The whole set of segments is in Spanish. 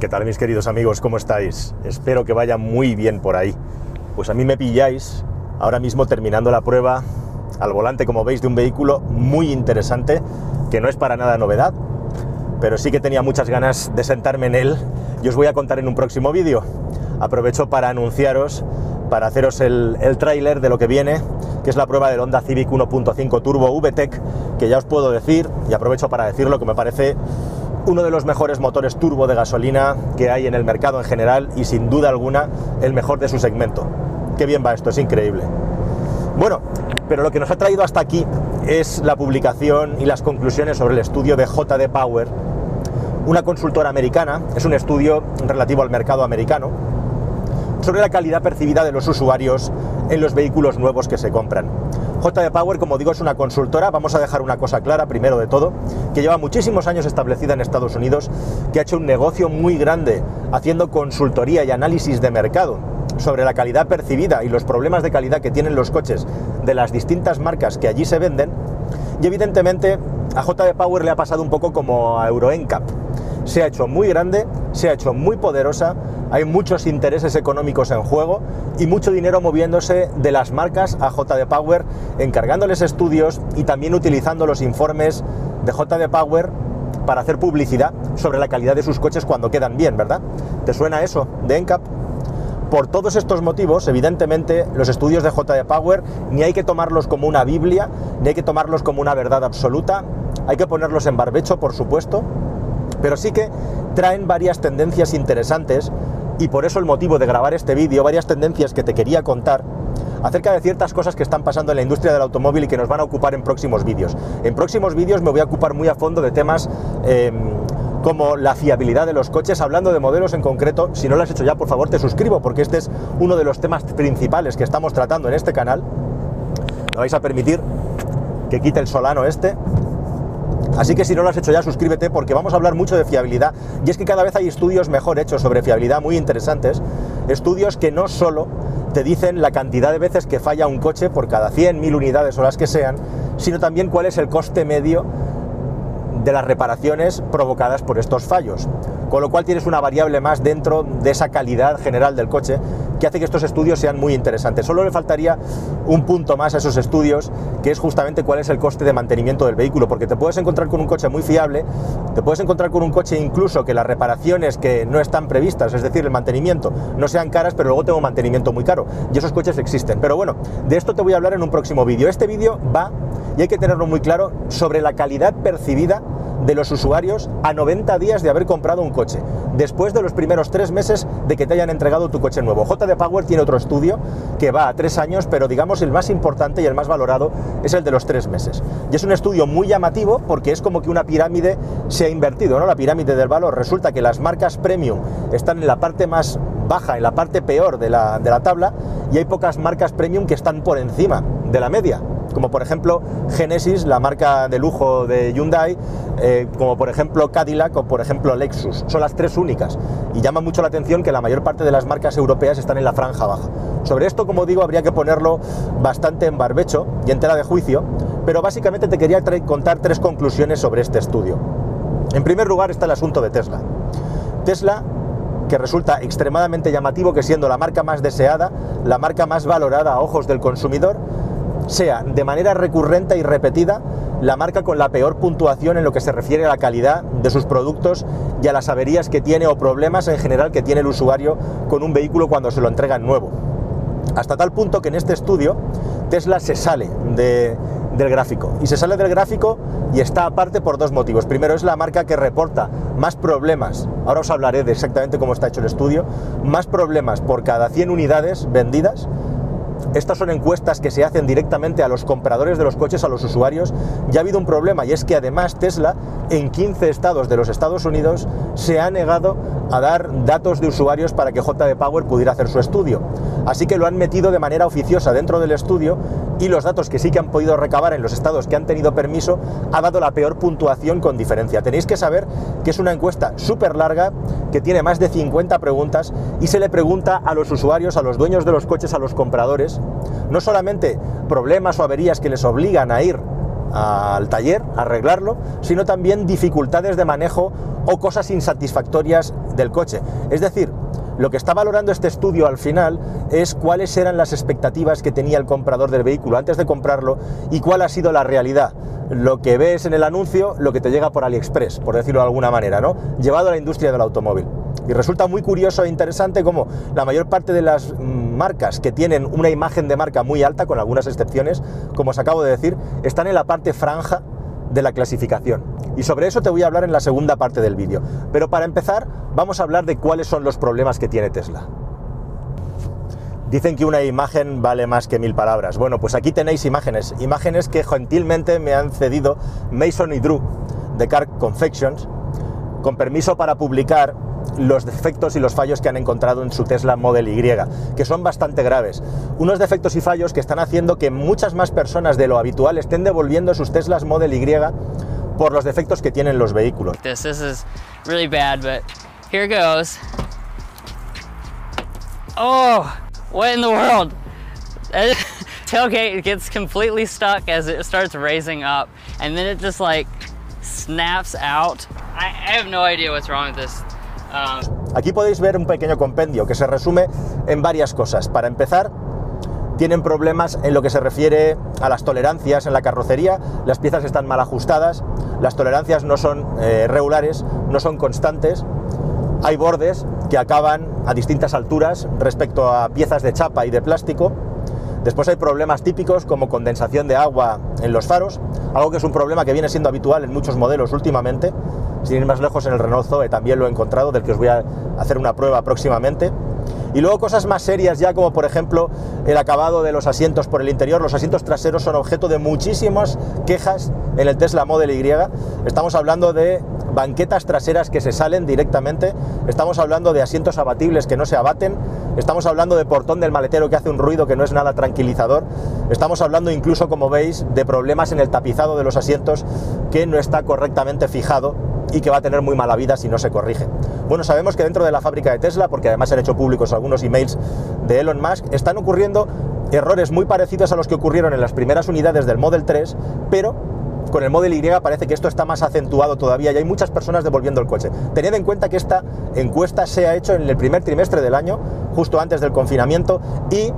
¿Qué tal mis queridos amigos? ¿Cómo estáis? Espero que vaya muy bien por ahí. Pues a mí me pilláis ahora mismo terminando la prueba al volante, como veis, de un vehículo muy interesante, que no es para nada novedad, pero sí que tenía muchas ganas de sentarme en él y os voy a contar en un próximo vídeo. Aprovecho para anunciaros, para haceros el, el tráiler de lo que viene, que es la prueba del Honda Civic 1.5 Turbo VTEC, que ya os puedo decir, y aprovecho para decirlo, que me parece uno de los mejores motores turbo de gasolina que hay en el mercado en general y sin duda alguna el mejor de su segmento. Qué bien va esto, es increíble. Bueno, pero lo que nos ha traído hasta aquí es la publicación y las conclusiones sobre el estudio de JD Power, una consultora americana, es un estudio relativo al mercado americano, sobre la calidad percibida de los usuarios en los vehículos nuevos que se compran. JD Power, como digo, es una consultora, vamos a dejar una cosa clara primero de todo, que lleva muchísimos años establecida en Estados Unidos, que ha hecho un negocio muy grande haciendo consultoría y análisis de mercado sobre la calidad percibida y los problemas de calidad que tienen los coches de las distintas marcas que allí se venden. Y evidentemente a JD Power le ha pasado un poco como a Euro NCAP. Se ha hecho muy grande, se ha hecho muy poderosa, hay muchos intereses económicos en juego y mucho dinero moviéndose de las marcas a JD Power, encargándoles estudios y también utilizando los informes de JD Power para hacer publicidad sobre la calidad de sus coches cuando quedan bien, ¿verdad? ¿Te suena eso de NCAP? Por todos estos motivos, evidentemente, los estudios de JD Power ni hay que tomarlos como una Biblia, ni hay que tomarlos como una verdad absoluta, hay que ponerlos en barbecho, por supuesto, pero sí que traen varias tendencias interesantes y por eso el motivo de grabar este vídeo, varias tendencias que te quería contar acerca de ciertas cosas que están pasando en la industria del automóvil y que nos van a ocupar en próximos vídeos. En próximos vídeos me voy a ocupar muy a fondo de temas eh, como la fiabilidad de los coches, hablando de modelos en concreto. Si no lo has hecho ya, por favor, te suscribo porque este es uno de los temas principales que estamos tratando en este canal. Me vais a permitir que quite el solano este. Así que si no lo has hecho ya, suscríbete porque vamos a hablar mucho de fiabilidad. Y es que cada vez hay estudios mejor hechos sobre fiabilidad, muy interesantes. Estudios que no solo te dicen la cantidad de veces que falla un coche por cada 100.000 unidades o las que sean, sino también cuál es el coste medio de las reparaciones provocadas por estos fallos. Con lo cual tienes una variable más dentro de esa calidad general del coche que hace que estos estudios sean muy interesantes. Solo le faltaría un punto más a esos estudios, que es justamente cuál es el coste de mantenimiento del vehículo, porque te puedes encontrar con un coche muy fiable, te puedes encontrar con un coche incluso que las reparaciones que no están previstas, es decir, el mantenimiento, no sean caras, pero luego tengo mantenimiento muy caro. Y esos coches existen. Pero bueno, de esto te voy a hablar en un próximo vídeo. Este vídeo va, y hay que tenerlo muy claro, sobre la calidad percibida de los usuarios a 90 días de haber comprado un coche, después de los primeros tres meses de que te hayan entregado tu coche nuevo. JD Power tiene otro estudio que va a tres años, pero digamos el más importante y el más valorado es el de los tres meses. Y es un estudio muy llamativo porque es como que una pirámide se ha invertido, ¿no? La pirámide del valor. Resulta que las marcas premium están en la parte más baja, en la parte peor de la, de la tabla, y hay pocas marcas premium que están por encima de la media como por ejemplo Genesis, la marca de lujo de Hyundai, eh, como por ejemplo Cadillac o por ejemplo Lexus. Son las tres únicas. Y llama mucho la atención que la mayor parte de las marcas europeas están en la franja baja. Sobre esto, como digo, habría que ponerlo bastante en barbecho y en tela de juicio, pero básicamente te quería contar tres conclusiones sobre este estudio. En primer lugar está el asunto de Tesla. Tesla que resulta extremadamente llamativo que siendo la marca más deseada, la marca más valorada a ojos del consumidor, sea de manera recurrente y repetida la marca con la peor puntuación en lo que se refiere a la calidad de sus productos y a las averías que tiene o problemas en general que tiene el usuario con un vehículo cuando se lo entregan nuevo. Hasta tal punto que en este estudio Tesla se sale del gráfico. Y se sale del gráfico y está aparte por dos motivos. Primero es la marca que reporta más problemas, ahora os hablaré de exactamente cómo está hecho el estudio, más problemas por cada 100 unidades vendidas estas son encuestas que se hacen directamente a los compradores de los coches, a los usuarios. Ya ha habido un problema y es que además Tesla en 15 estados de los Estados Unidos se ha negado a dar datos de usuarios para que JD Power pudiera hacer su estudio. Así que lo han metido de manera oficiosa dentro del estudio y los datos que sí que han podido recabar en los estados que han tenido permiso ha dado la peor puntuación con diferencia. Tenéis que saber que es una encuesta súper larga, que tiene más de 50 preguntas y se le pregunta a los usuarios, a los dueños de los coches, a los compradores, no solamente problemas o averías que les obligan a ir al taller a arreglarlo, sino también dificultades de manejo o cosas insatisfactorias del coche. Es decir, lo que está valorando este estudio al final es cuáles eran las expectativas que tenía el comprador del vehículo antes de comprarlo y cuál ha sido la realidad. Lo que ves en el anuncio, lo que te llega por AliExpress, por decirlo de alguna manera, ¿no? Llevado a la industria del automóvil. Y resulta muy curioso e interesante cómo la mayor parte de las marcas que tienen una imagen de marca muy alta, con algunas excepciones, como os acabo de decir, están en la parte franja de la clasificación. Y sobre eso te voy a hablar en la segunda parte del vídeo. Pero para empezar, vamos a hablar de cuáles son los problemas que tiene Tesla. Dicen que una imagen vale más que mil palabras. Bueno, pues aquí tenéis imágenes, imágenes que gentilmente me han cedido Mason y Drew de Car Confections, con permiso para publicar los defectos y los fallos que han encontrado en su Tesla Model Y, que son bastante graves. Unos defectos y fallos que están haciendo que muchas más personas de lo habitual estén devolviendo sus Teslas Model Y por los defectos que tienen los vehículos. This, this is really bad, but here goes. Oh, what in the world? Tailgate gets completely stuck as it starts raising up, and then it just like snaps out. I, I have no idea what's wrong with this. Um, Aquí podéis ver un pequeño compendio que se resume en varias cosas. Para empezar, tienen problemas en lo que se refiere a las tolerancias en la carrocería, las piezas están mal ajustadas, las tolerancias no son eh, regulares, no son constantes, hay bordes que acaban a distintas alturas respecto a piezas de chapa y de plástico, después hay problemas típicos como condensación de agua en los faros, algo que es un problema que viene siendo habitual en muchos modelos últimamente, sin ir más lejos en el Renault Zoe también lo he encontrado, del que os voy a hacer una prueba próximamente. Y luego cosas más serias ya como por ejemplo el acabado de los asientos por el interior. Los asientos traseros son objeto de muchísimas quejas en el Tesla Model Y. Estamos hablando de banquetas traseras que se salen directamente. Estamos hablando de asientos abatibles que no se abaten. Estamos hablando de portón del maletero que hace un ruido que no es nada tranquilizador. Estamos hablando incluso, como veis, de problemas en el tapizado de los asientos que no está correctamente fijado y que va a tener muy mala vida si no se corrige. Bueno, sabemos que dentro de la fábrica de Tesla, porque además han hecho públicos algunos emails de Elon Musk, están ocurriendo errores muy parecidos a los que ocurrieron en las primeras unidades del Model 3, pero con el Model Y parece que esto está más acentuado todavía y hay muchas personas devolviendo el coche. Tened en cuenta que esta encuesta se ha hecho en el primer trimestre del año, justo antes del confinamiento, y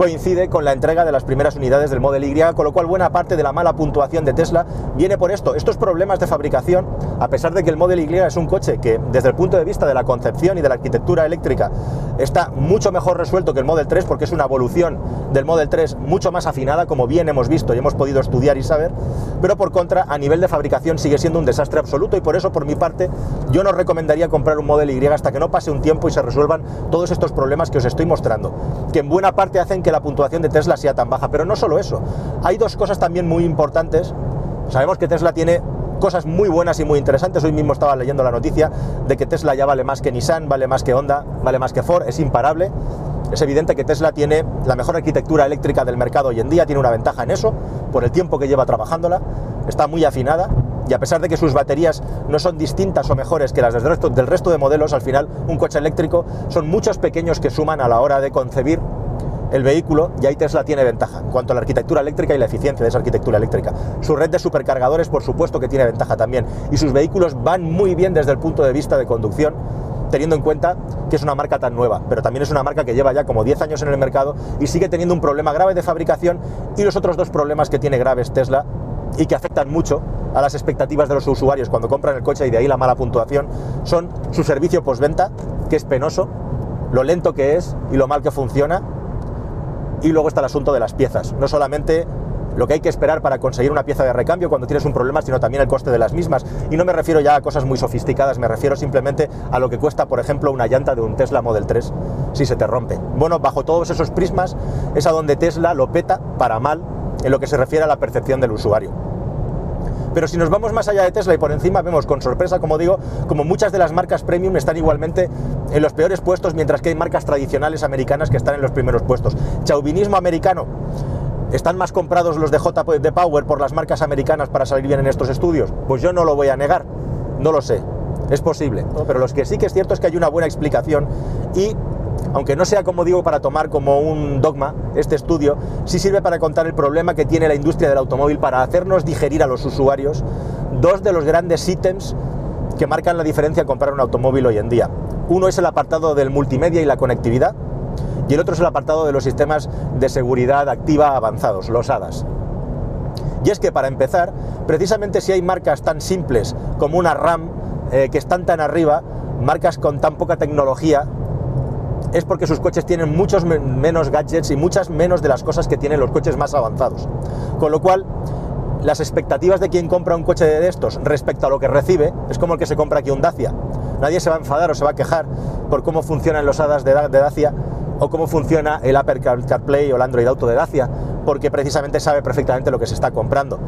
coincide con la entrega de las primeras unidades del Model Y, con lo cual buena parte de la mala puntuación de Tesla viene por esto. Estos problemas de fabricación, a pesar de que el Model Y es un coche que desde el punto de vista de la concepción y de la arquitectura eléctrica está mucho mejor resuelto que el Model 3 porque es una evolución del Model 3 mucho más afinada, como bien hemos visto y hemos podido estudiar y saber, pero por contra a nivel de fabricación sigue siendo un desastre absoluto y por eso por mi parte yo no recomendaría comprar un Model Y hasta que no pase un tiempo y se resuelvan todos estos problemas que os estoy mostrando, que en buena parte hacen que la puntuación de Tesla sea tan baja. Pero no solo eso, hay dos cosas también muy importantes. Sabemos que Tesla tiene cosas muy buenas y muy interesantes. Hoy mismo estaba leyendo la noticia de que Tesla ya vale más que Nissan, vale más que Honda, vale más que Ford, es imparable. Es evidente que Tesla tiene la mejor arquitectura eléctrica del mercado hoy en día, tiene una ventaja en eso, por el tiempo que lleva trabajándola, está muy afinada y a pesar de que sus baterías no son distintas o mejores que las del resto, del resto de modelos, al final un coche eléctrico son muchos pequeños que suman a la hora de concebir el vehículo y ahí Tesla tiene ventaja en cuanto a la arquitectura eléctrica y la eficiencia de esa arquitectura eléctrica. Su red de supercargadores, por supuesto que tiene ventaja también. Y sus vehículos van muy bien desde el punto de vista de conducción, teniendo en cuenta que es una marca tan nueva, pero también es una marca que lleva ya como 10 años en el mercado y sigue teniendo un problema grave de fabricación y los otros dos problemas que tiene graves Tesla y que afectan mucho a las expectativas de los usuarios cuando compran el coche y de ahí la mala puntuación son su servicio postventa, que es penoso, lo lento que es y lo mal que funciona y luego está el asunto de las piezas. No solamente lo que hay que esperar para conseguir una pieza de recambio cuando tienes un problema, sino también el coste de las mismas. Y no me refiero ya a cosas muy sofisticadas, me refiero simplemente a lo que cuesta, por ejemplo, una llanta de un Tesla Model 3 si se te rompe. Bueno, bajo todos esos prismas es a donde Tesla lo peta para mal en lo que se refiere a la percepción del usuario. Pero si nos vamos más allá de Tesla y por encima vemos con sorpresa, como digo, como muchas de las marcas premium están igualmente en los peores puestos, mientras que hay marcas tradicionales americanas que están en los primeros puestos. Chauvinismo americano. ¿Están más comprados los de JP Power por las marcas americanas para salir bien en estos estudios? Pues yo no lo voy a negar, no lo sé, es posible. Pero lo que sí que es cierto es que hay una buena explicación y aunque no sea como digo para tomar como un dogma este estudio, sí sirve para contar el problema que tiene la industria del automóvil para hacernos digerir a los usuarios dos de los grandes ítems que marcan la diferencia al comprar un automóvil hoy en día. Uno es el apartado del multimedia y la conectividad y el otro es el apartado de los sistemas de seguridad activa avanzados, los ADAS. Y es que para empezar, precisamente si hay marcas tan simples como una RAM eh, que están tan arriba, marcas con tan poca tecnología, es porque sus coches tienen muchos menos gadgets y muchas menos de las cosas que tienen los coches más avanzados. Con lo cual, las expectativas de quien compra un coche de estos respecto a lo que recibe es como el que se compra aquí un Dacia. Nadie se va a enfadar o se va a quejar por cómo funcionan los HADAS de, Dacia o cómo funciona el Apple CarPlay o el Android Auto de Dacia, porque precisamente sabe perfectamente lo que se está comprando.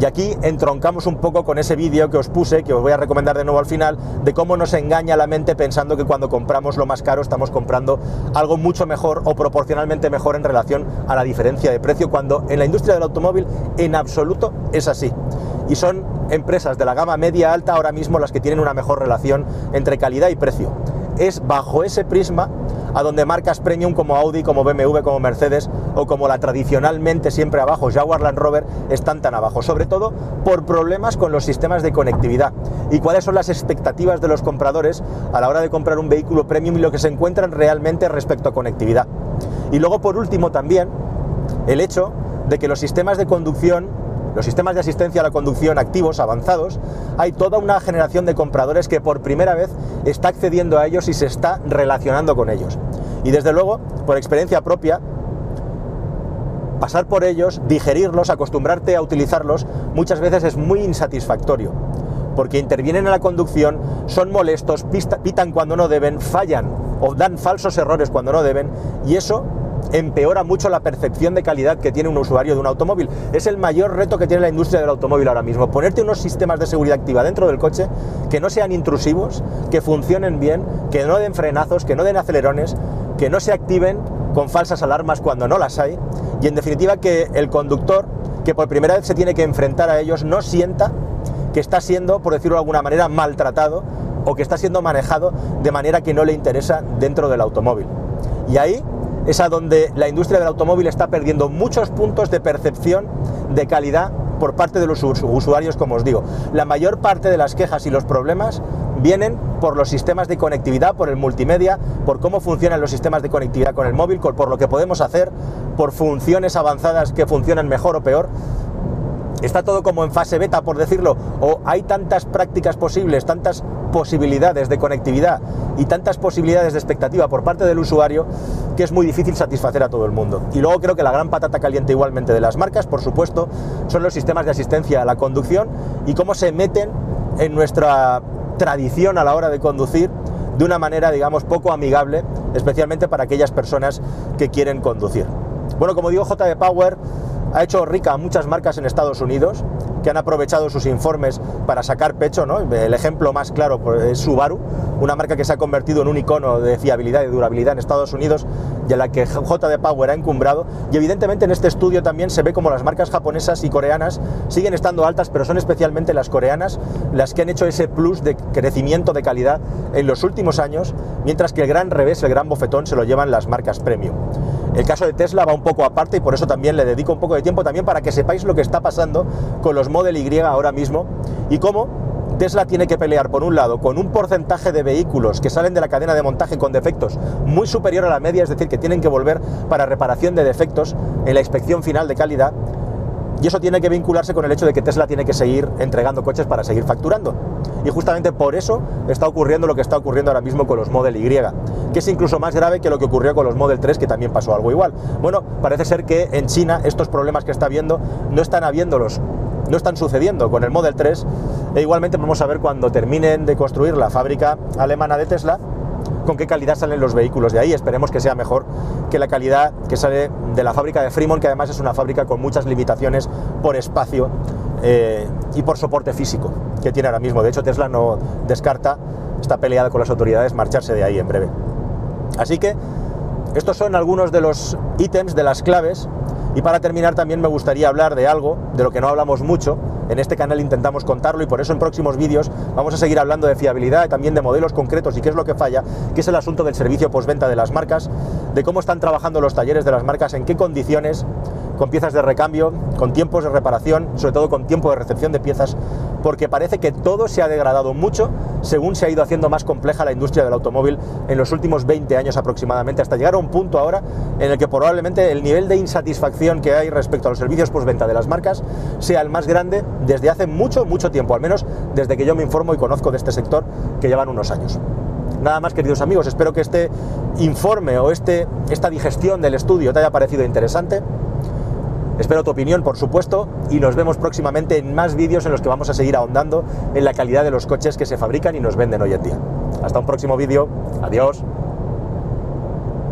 Y aquí entroncamos un poco con ese vídeo que os puse, que os voy a recomendar de nuevo al final, de cómo nos engaña la mente pensando que cuando compramos lo más caro estamos comprando algo mucho mejor o proporcionalmente mejor en relación a la diferencia de precio, cuando en la industria del automóvil en absoluto es así. Y son empresas de la gama media alta ahora mismo las que tienen una mejor relación entre calidad y precio. Es bajo ese prisma a donde marcas premium como Audi, como BMW, como Mercedes o como la tradicionalmente siempre abajo Jaguar Land Rover están tan abajo, sobre todo por problemas con los sistemas de conectividad y cuáles son las expectativas de los compradores a la hora de comprar un vehículo premium y lo que se encuentran realmente respecto a conectividad. Y luego por último también el hecho de que los sistemas de conducción los sistemas de asistencia a la conducción activos, avanzados, hay toda una generación de compradores que por primera vez está accediendo a ellos y se está relacionando con ellos. Y desde luego, por experiencia propia, pasar por ellos, digerirlos, acostumbrarte a utilizarlos, muchas veces es muy insatisfactorio. Porque intervienen en la conducción, son molestos, pitan cuando no deben, fallan o dan falsos errores cuando no deben, y eso empeora mucho la percepción de calidad que tiene un usuario de un automóvil. Es el mayor reto que tiene la industria del automóvil ahora mismo, ponerte unos sistemas de seguridad activa dentro del coche que no sean intrusivos, que funcionen bien, que no den frenazos, que no den acelerones, que no se activen con falsas alarmas cuando no las hay y en definitiva que el conductor que por primera vez se tiene que enfrentar a ellos no sienta que está siendo, por decirlo de alguna manera, maltratado o que está siendo manejado de manera que no le interesa dentro del automóvil. Y ahí es a donde la industria del automóvil está perdiendo muchos puntos de percepción de calidad por parte de los usuarios, como os digo. La mayor parte de las quejas y los problemas vienen por los sistemas de conectividad, por el multimedia, por cómo funcionan los sistemas de conectividad con el móvil, por lo que podemos hacer, por funciones avanzadas que funcionan mejor o peor está todo como en fase beta, por decirlo, o hay tantas prácticas posibles, tantas posibilidades de conectividad y tantas posibilidades de expectativa por parte del usuario que es muy difícil satisfacer a todo el mundo. Y luego creo que la gran patata caliente igualmente de las marcas, por supuesto, son los sistemas de asistencia a la conducción y cómo se meten en nuestra tradición a la hora de conducir de una manera, digamos, poco amigable, especialmente para aquellas personas que quieren conducir. Bueno, como digo, JD Power ha hecho rica a muchas marcas en Estados Unidos que han aprovechado sus informes para sacar pecho, ¿no? El ejemplo más claro pues, es Subaru, una marca que se ha convertido en un icono de fiabilidad y durabilidad en Estados Unidos y a la que JD Power ha encumbrado. Y evidentemente en este estudio también se ve como las marcas japonesas y coreanas siguen estando altas, pero son especialmente las coreanas las que han hecho ese plus de crecimiento de calidad en los últimos años, mientras que el gran revés, el gran bofetón, se lo llevan las marcas premium. El caso de Tesla va un poco aparte y por eso también le dedico un poco de tiempo también para que sepáis lo que está pasando con los Model Y ahora mismo y cómo Tesla tiene que pelear, por un lado, con un porcentaje de vehículos que salen de la cadena de montaje con defectos muy superior a la media, es decir, que tienen que volver para reparación de defectos en la inspección final de calidad, y eso tiene que vincularse con el hecho de que Tesla tiene que seguir entregando coches para seguir facturando. Y justamente por eso está ocurriendo lo que está ocurriendo ahora mismo con los Model Y, que es incluso más grave que lo que ocurrió con los Model 3, que también pasó algo igual. Bueno, parece ser que en China estos problemas que está habiendo no están habiéndolos no están sucediendo con el Model 3 e igualmente vamos a ver cuando terminen de construir la fábrica alemana de Tesla con qué calidad salen los vehículos de ahí. Esperemos que sea mejor que la calidad que sale de la fábrica de Fremont, que además es una fábrica con muchas limitaciones por espacio eh, y por soporte físico que tiene ahora mismo. De hecho, Tesla no descarta, está peleada con las autoridades, marcharse de ahí en breve. Así que estos son algunos de los ítems, de las claves. Y para terminar también me gustaría hablar de algo, de lo que no hablamos mucho, En este canal intentamos contarlo y por eso en próximos vídeos vamos a seguir hablando de fiabilidad y también de modelos concretos y qué es lo que falla, que es el asunto del servicio postventa de las marcas, de cómo están trabajando los talleres de las marcas, en qué condiciones, con piezas de recambio, con tiempos de reparación, sobre todo con tiempo de recepción de piezas, porque parece que todo se ha degradado mucho según se ha ido haciendo más compleja la industria del automóvil en los últimos 20 años aproximadamente, hasta llegar a un punto ahora en el que probablemente el nivel de insatisfacción que hay respecto a los servicios postventa de las marcas sea el más grande desde hace mucho, mucho tiempo, al menos desde que yo me informo y conozco de este sector que llevan unos años. Nada más, queridos amigos, espero que este informe o este, esta digestión del estudio te haya parecido interesante. Espero tu opinión, por supuesto, y nos vemos próximamente en más vídeos en los que vamos a seguir ahondando en la calidad de los coches que se fabrican y nos venden hoy en día. Hasta un próximo vídeo. Adiós.